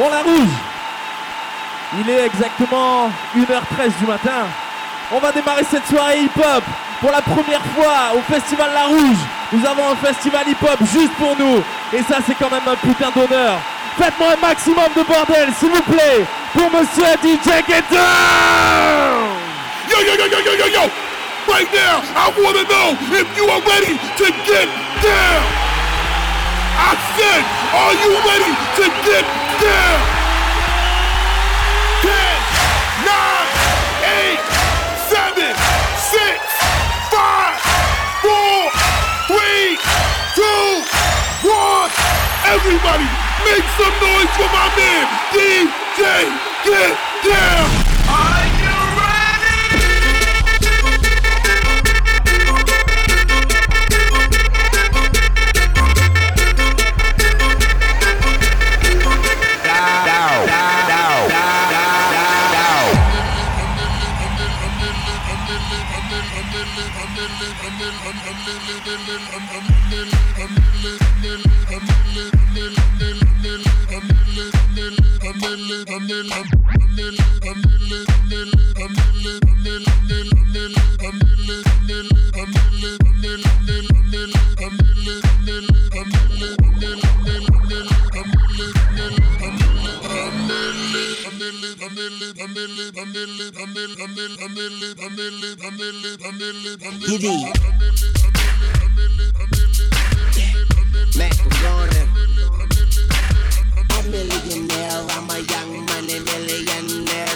Bon, la rouge. Il est exactement 1h13 du matin. On va démarrer cette soirée hip-hop pour la première fois au Festival La Rouge. Nous avons un festival hip-hop juste pour nous. Et ça, c'est quand même un putain d'honneur. Faites-moi un maximum de bordel, s'il vous plaît, pour Monsieur DJ Down Yo, yo, yo, yo, yo, yo, yo! Right now, I want to know if you are ready to get down! I said, are you ready to get down? 10, 9, 8, 7, 6, 5, 4, 3, 2, 1. Everybody, make some noise for my man, DJ Get Down! Diddy. Mac Garner. A millionaire, I'm a young money millionaire.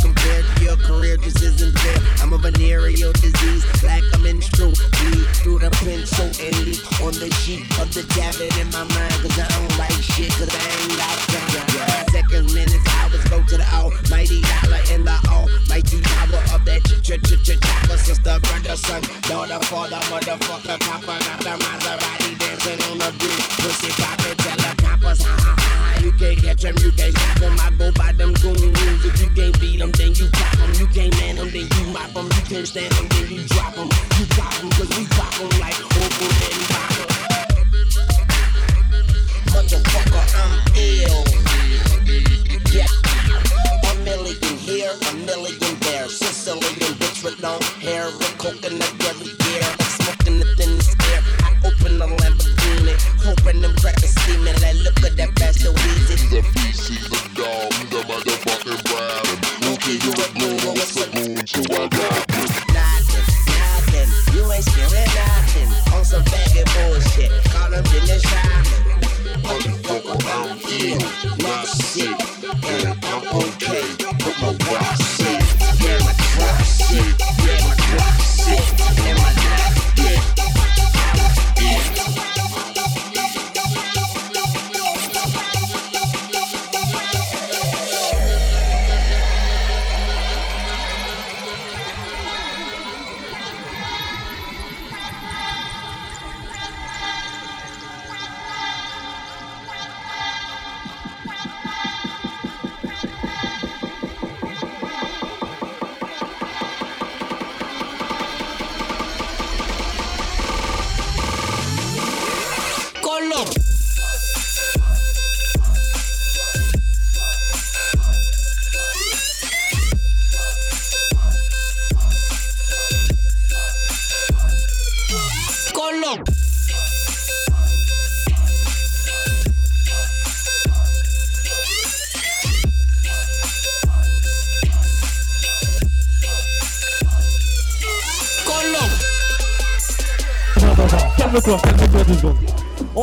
Compared to your career just isn't fair. I'm a venereal disease, like a menstrual. Bleed through the pencil and on the sheet of the tablet in my mind. Cause I don't like shit, cause I ain't got time. Seconds, minutes, hours, go to the almighty dollar in the power of that brother, son, daughter, father, motherfucker, copper, got the Maserati dancing on the beat. Pussy poppin', tell the coppers, ha ha ha. You can't catch 'em, you can't stop 'em. I go by them goon rules. If you can't beat 'em, then you pop 'em. You can't man 'em, then you mop 'em. You can't stand 'em, then you drop 'em.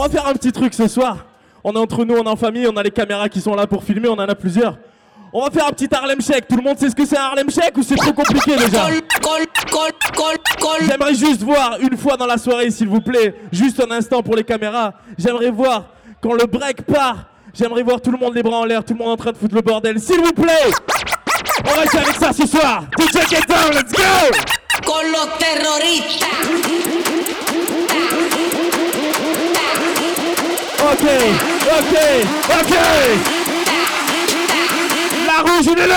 Va faire un petit truc ce soir. On est entre nous, on est en famille, on a les caméras qui sont là pour filmer, on en a plusieurs. On va faire un petit Harlem Shake. Tout le monde sait ce que c'est un Harlem Shake ou c'est trop compliqué déjà. J'aimerais juste voir une fois dans la soirée, s'il vous plaît, juste un instant pour les caméras. J'aimerais voir quand le break part. J'aimerais voir tout le monde les bras en l'air, tout le monde en train de foutre le bordel, s'il vous plaît. On va essayer avec ça ce soir. DJ Get Down, let's go. Con los terroristas. Ok, ok, ok. La rouge, on est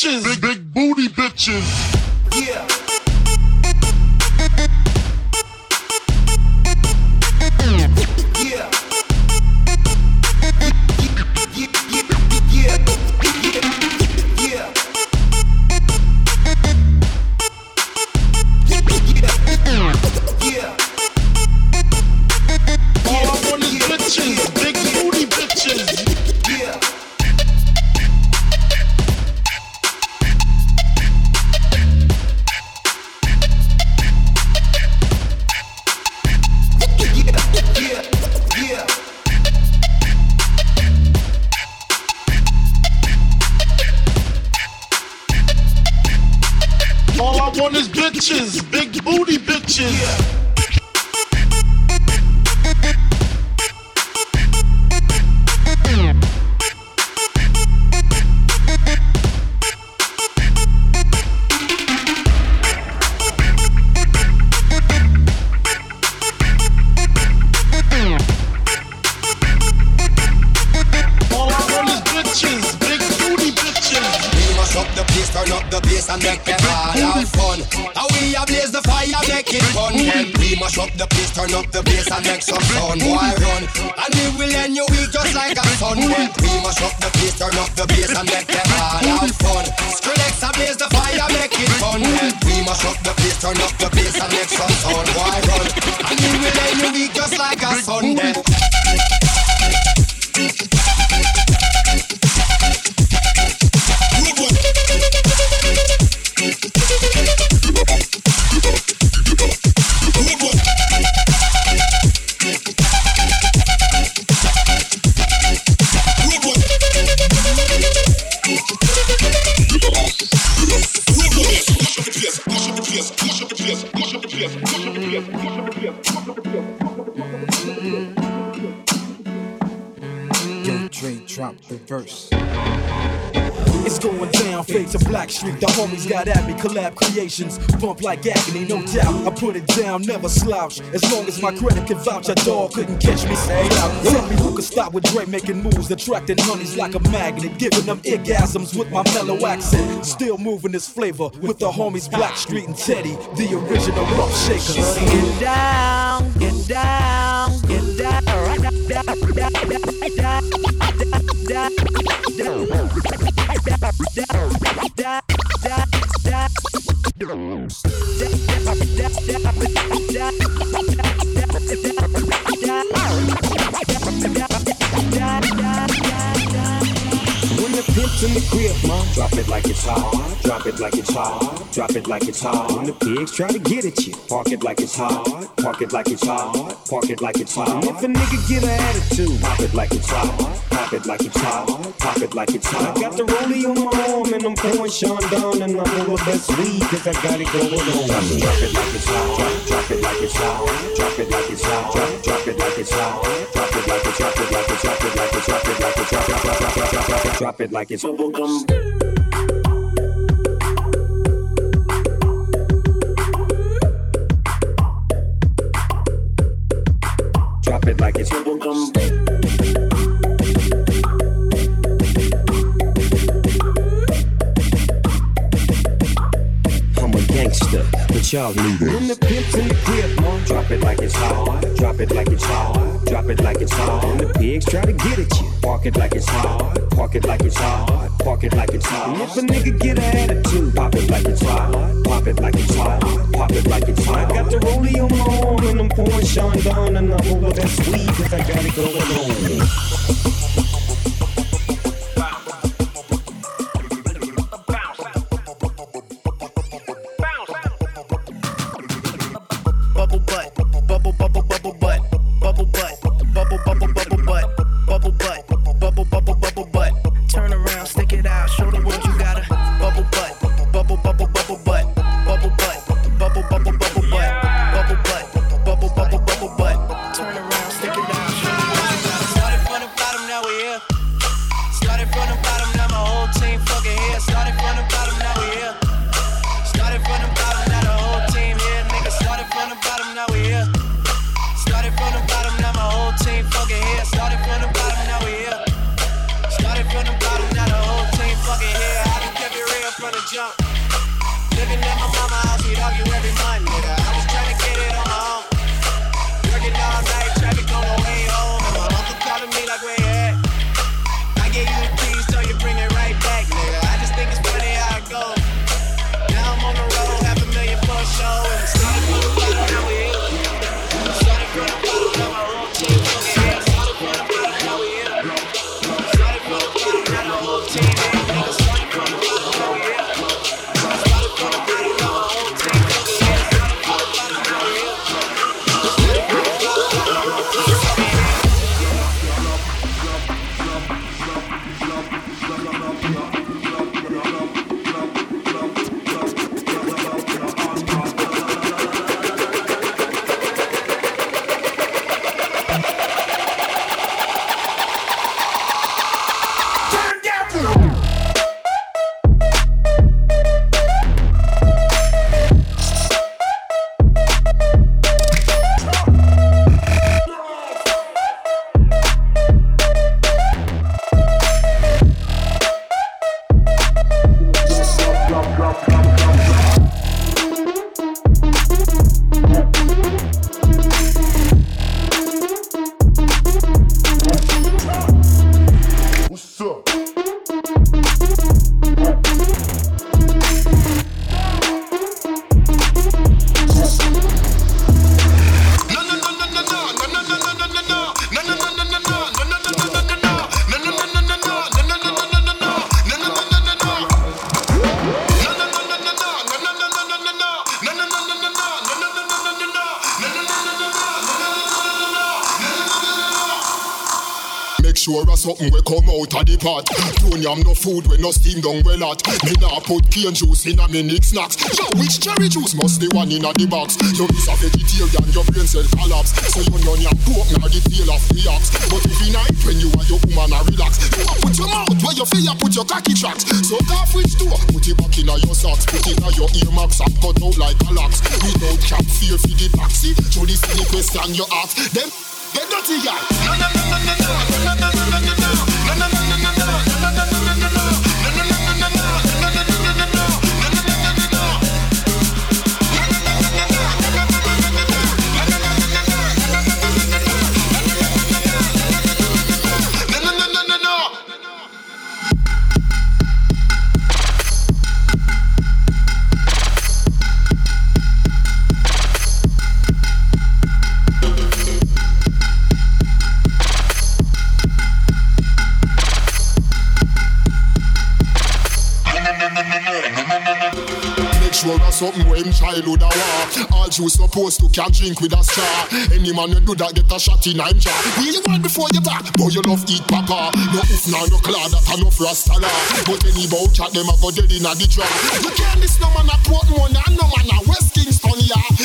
bitches. Big, big booty bitches. Verse. It's going down, fade to Blackstreet. The homies got at me, collab creations, bump like agony, no doubt. I put it down, never slouch. As long as my credit can vouch, a dog couldn't catch me. Say. Tell me who could stop with Dre making moves, attracting honeys like a magnet, giving them orgasms with my mellow accent. Still moving this flavor with the homies Blackstreet and Teddy, the original rough shakers. Get down, get down, get down. da pimp's in the crib, ma, drop it like it's hot. Drop it like it's hot. Drop it like it's hot. When the pigs try to get at you, park it like it's hot. Park it like it's hot. Park it like it's hot. And if a nigga get an attitude, pop it like it's hot. Pop it like it's hot. Pop it like it's hot. I got the rollie on my arm and I'm pouring Sean down and I'm full best weed cause I got it going on. Drop it, drop it like it's hot. Drop, it like it's hot. Drop it like it's hot. Drop, it like it's hot. Drop it like it's drop it like it's drop it like it's drop it like it's drop drop drop drop drop drop it like it's bubble gum. Drop it like it's bubble gum. I'm a gangster, but y'all need it. Park it like it's hot. And if a nigga get an attitude, pop it like it's hot. Pop it like it's hot. Pop it like it's hot. I got the rollie on my arm and I'm pouring Chandon and I'm over that sweet cause I got it going on. Food when no steam down well hot. Me nah put cane juice in a nick snacks. Yo, which cherry juice must the one in a the box? You miss a vegetarian, your brain cell collapse. So you know yam pork now the tail of the ox. But if you night when you and your woman a relax, you a put your mouth where you feel put your cocky tracks. So off which door, put it back in your socks, put it in your earmarks and cut out like a locks. Without cap fear for the taxi, so this is the question you ask. Them get dirty, y'all. No, no, no, no, no, no, no, no, no, no, no. Something him childhood a war. All Jews supposed to can drink with a straw. Any man you do that get a shot in him jaw. Really want before you back, boy you love eat papa. No oof now, no claw that enough rasta But any bout chat them a go dead in a the jar. You can't miss no man a Portmore and no man a West Kingston yeah.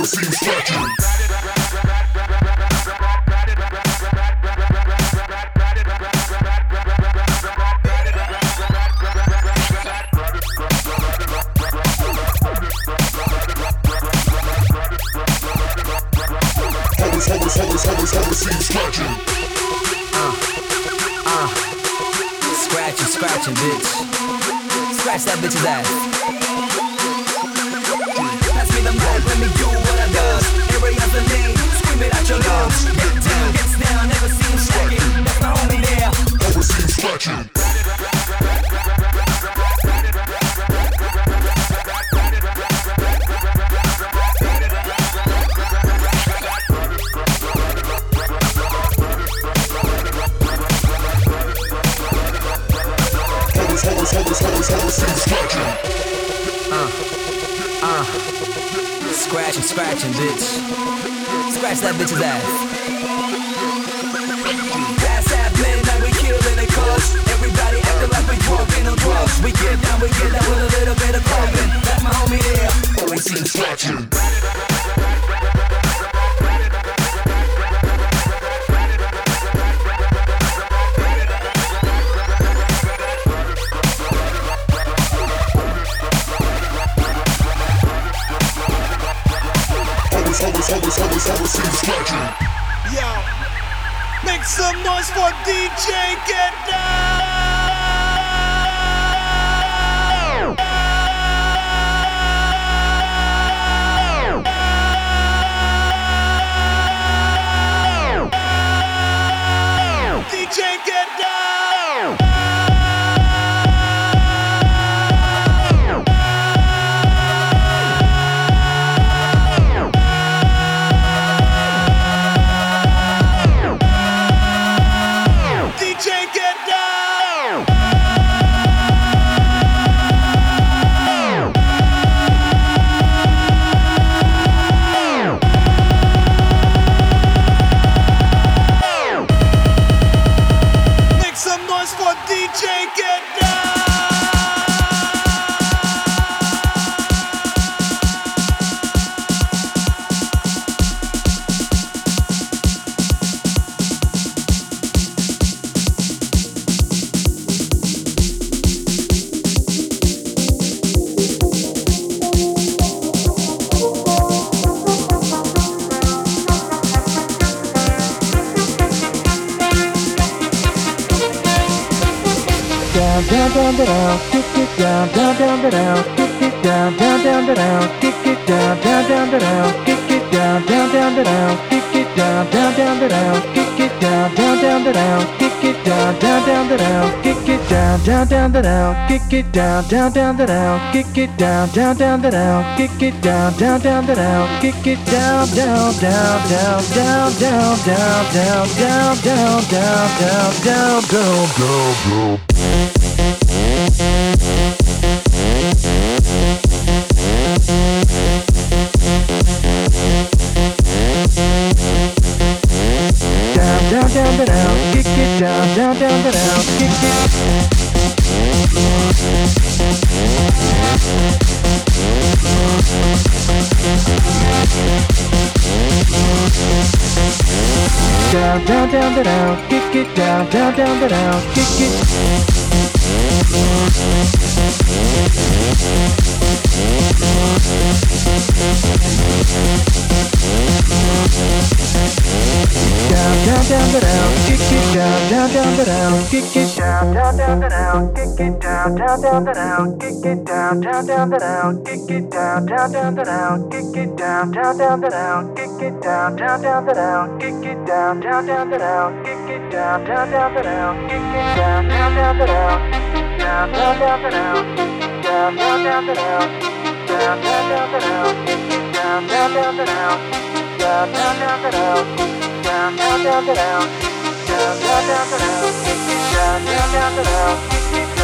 overseas factory. scratching, bitch. Scratch that bitch ass. Down, down, down, down, kick it down, down, down, down, kick it down, down, down, down, kick it down, down, down, down, kick it down, down, down, down, kick it down, down, down, down, kick it down, down, down, down, kick it down, down, down, down, kick it down, down, down, down, kick it down, down, down, down, kick it down, down, down, down, kick it down, down, down, down, kick it down, down, down, down, down, down, down, down, down, down, down, down, down, down, down. Down, down, down, down, kick it. Down, down, down, down, down, kick it down, down, down, down, down, kick it. down, down, down, down, down, kick it down, down, down, down, kick it down, down, down, down, kick it down, down, down, down, kick it down, down, down, down, kick it down, down, down, down, kick it down, down, down, down, kick it down, down, down, down, kick it down, down, down, down, kick it down, down, down, down, kick it down, down, down, down, down, down, down, down, down, down, down, down, down, down, down, down, kick it down, down, down, down, down, down, down, down, down, down, down, down, down, down, down, down, kick it down, down, down, down, kick it down,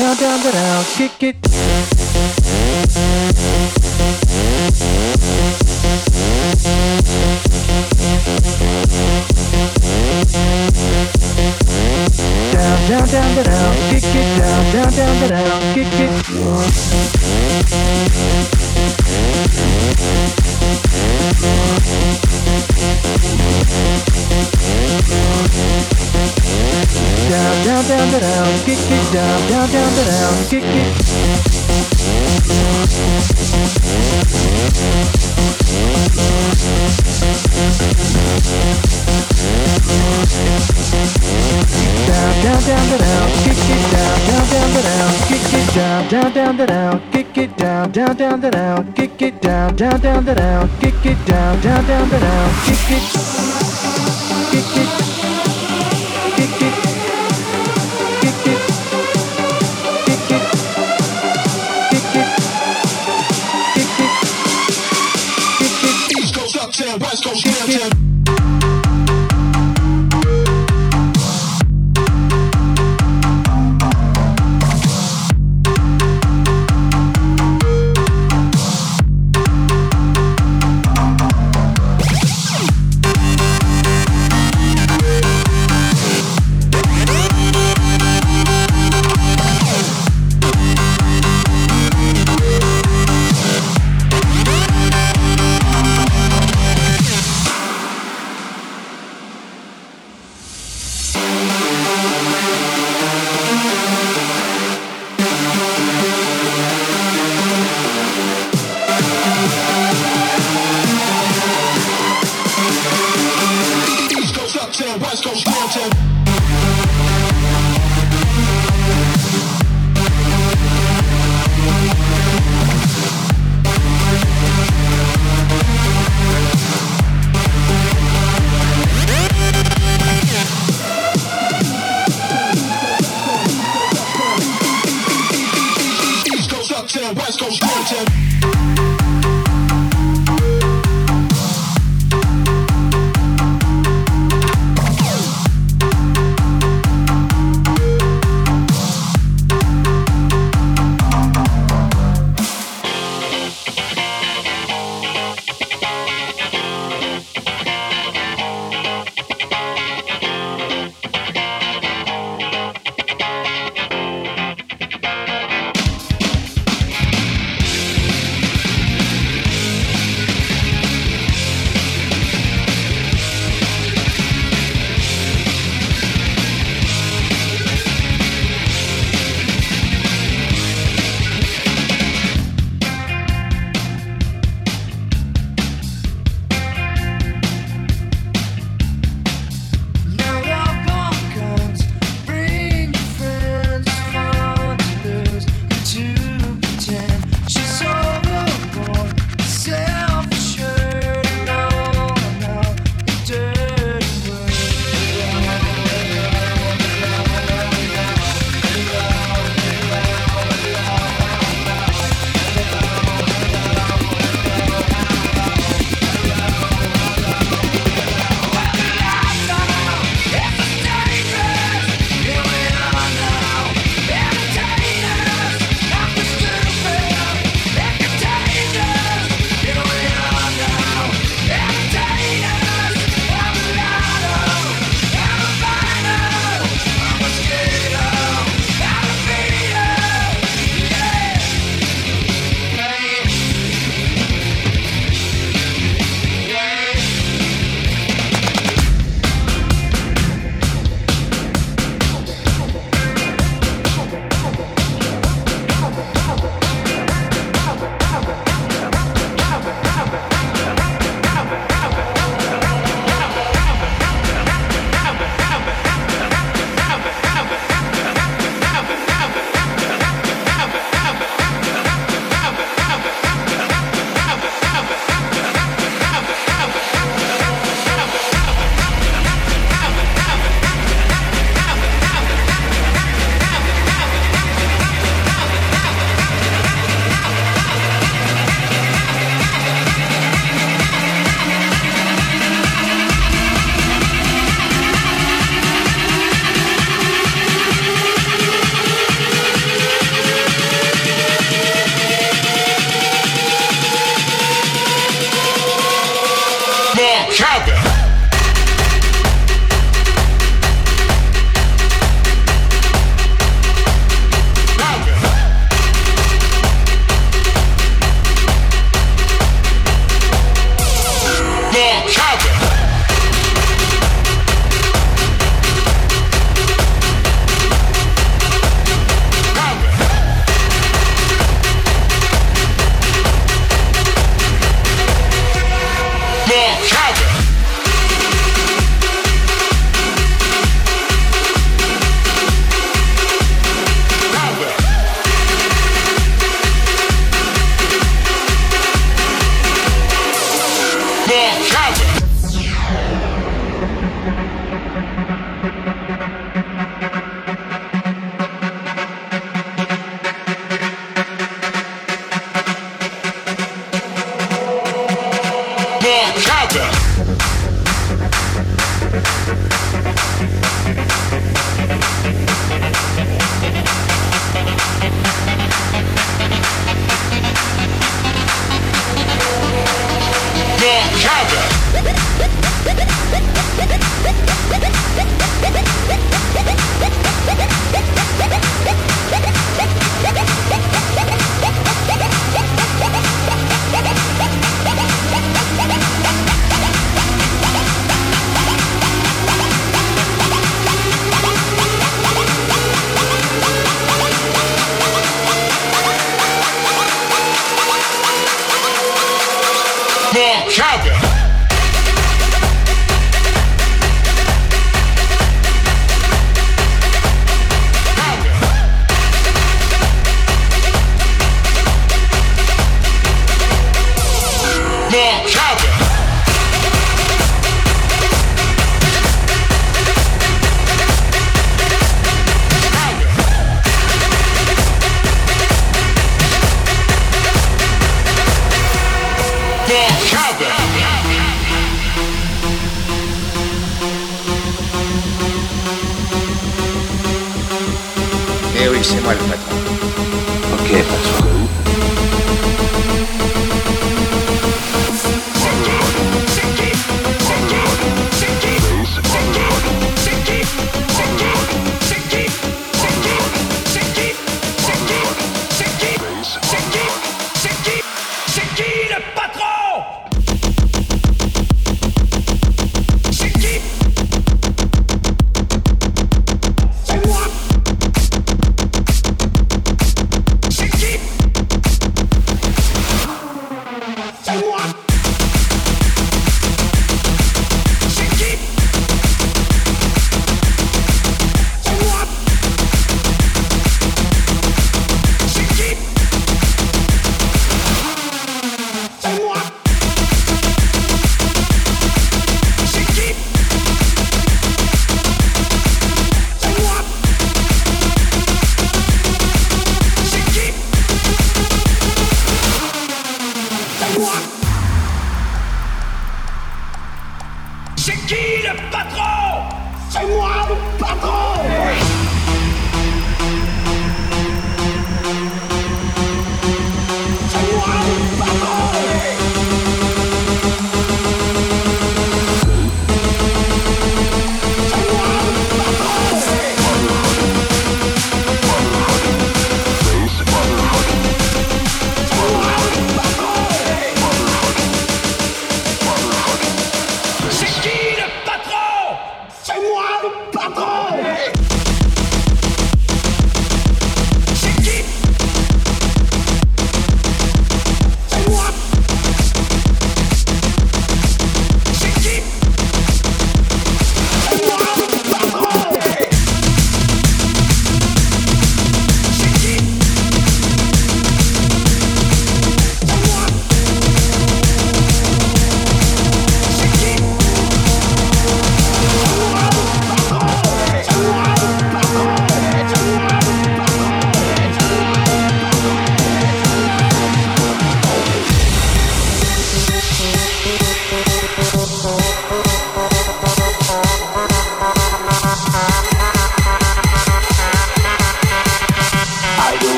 Down, down, down, down, kick it. Down, down, down, down, down, kick it down, down, down, down, down, kick it. Down, down, down, down, down, kick it down, down, down, down, kick it. Down, down, down, down, kick it down, down, down, down, kick it down, down, down, down, kick it down, down, down, down, kick it down, down, down, down, kick it down, down, down, down, West Coast, downtown.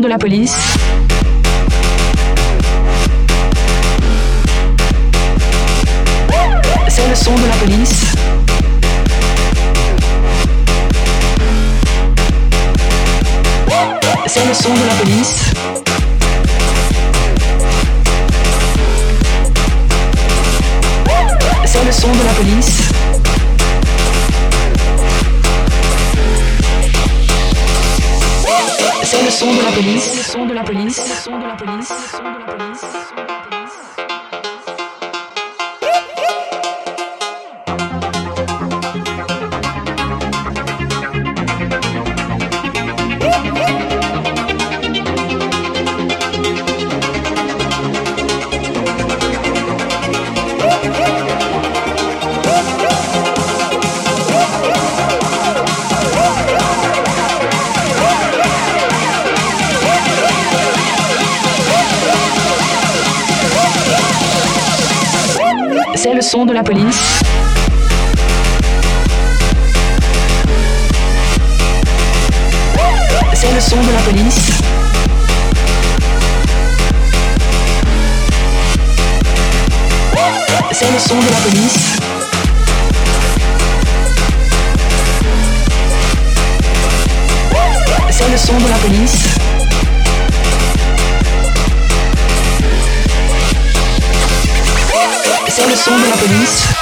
De la police. De la police. Son de la police. C'est le son de la police. C'est le son de la police. C'est le son de la police. Alessandro na playlist.